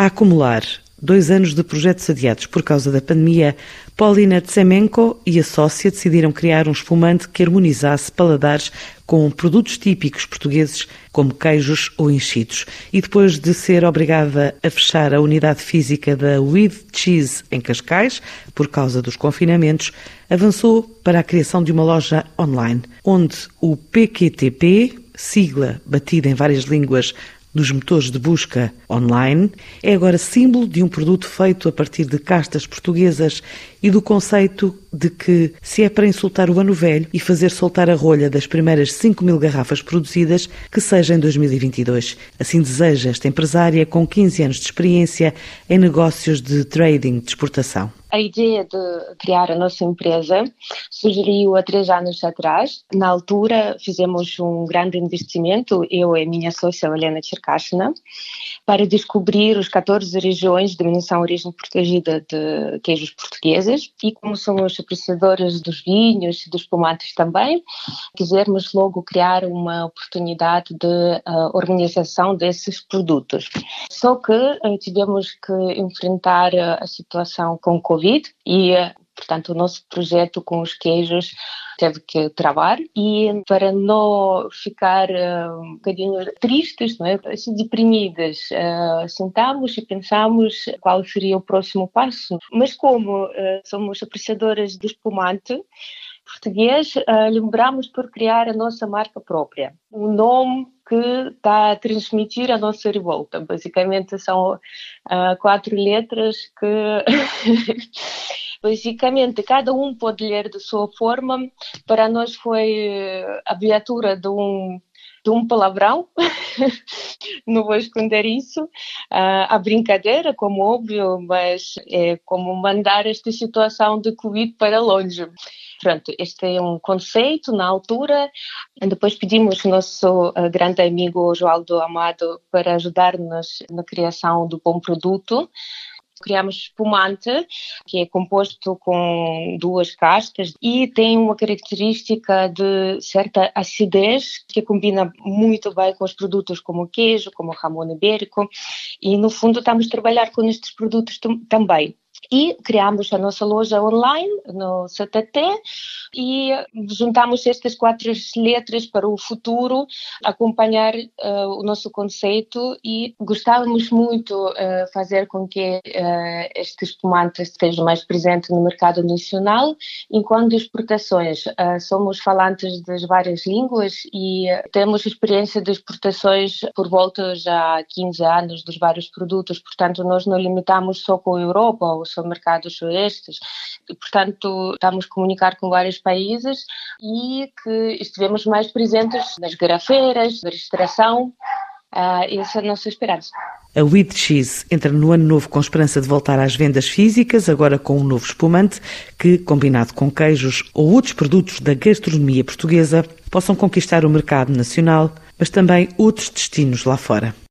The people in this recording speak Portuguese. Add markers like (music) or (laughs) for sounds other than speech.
A acumular dois anos de projetos adiados por causa da pandemia, Paulina Tsemenko e a sócia decidiram criar um espumante que harmonizasse paladares com produtos típicos portugueses, como queijos ou enchidos. E depois de ser obrigada a fechar a unidade física da With Cheese em Cascais, por causa dos confinamentos, avançou para a criação de uma loja online, onde o PQTP, sigla batida em várias línguas dos motores de busca online, é agora símbolo de um produto feito a partir de castas portuguesas e do conceito de que, se é para insultar o ano velho e fazer soltar a rolha das primeiras 5 mil garrafas produzidas, que seja em 2022. Assim deseja esta empresária com 15 anos de experiência em negócios de trading de exportação. A ideia de criar a nossa empresa surgiu há três anos atrás. Na altura, fizemos um grande investimento, eu e minha sócia Helena Cherkashina, para descobrir os 14 regiões de denominação origem protegida de queijos portugueses. E como somos apreciadores dos vinhos e dos espumantes também, quisermos logo criar uma oportunidade de uh, organização desses produtos. Só que uh, tivemos que enfrentar uh, a situação com o Covid e, portanto, o nosso projeto com os queijos teve que travar e para não ficar uh, um bocadinho tristes, não é? assim, deprimidas, uh, sentamos e pensamos qual seria o próximo passo. Mas como uh, somos apreciadoras do espumante, português, uh, lembramos por criar a nossa marca própria. Um nome que está a transmitir a nossa revolta. Basicamente são uh, quatro letras que (laughs) basicamente cada um pode ler de sua forma. Para nós foi a abreviatura de um de um palavrão, (laughs) não vou esconder isso, a brincadeira, como óbvio, mas é como mandar esta situação de Covid para longe. Pronto, este é um conceito na altura. Depois pedimos nosso uh, grande amigo Joaldo Amado para ajudar-nos na criação do bom produto. Criamos espumante, que é composto com duas cascas e tem uma característica de certa acidez que combina muito bem com os produtos como queijo, como o ramon ibérico e no fundo estamos a trabalhar com estes produtos também e criamos a nossa loja online no CTT e juntamos estas quatro letras para o futuro acompanhar uh, o nosso conceito e gostávamos muito uh, fazer com que uh, este espumante esteja mais presente no mercado nacional. Enquanto exportações somos falantes das várias línguas e temos experiência de exportações por volta já há 15 anos dos vários produtos. Portanto nós não limitamos só com a Europa mercados estes e portanto estamos a comunicar com vários países e que estivemos mais presentes nas garrafeiras, na registração. Uh, essa é a nossa esperança. A With Cheese entra no ano novo com esperança de voltar às vendas físicas, agora com um novo espumante que, combinado com queijos ou outros produtos da gastronomia portuguesa, possam conquistar o mercado nacional, mas também outros destinos lá fora.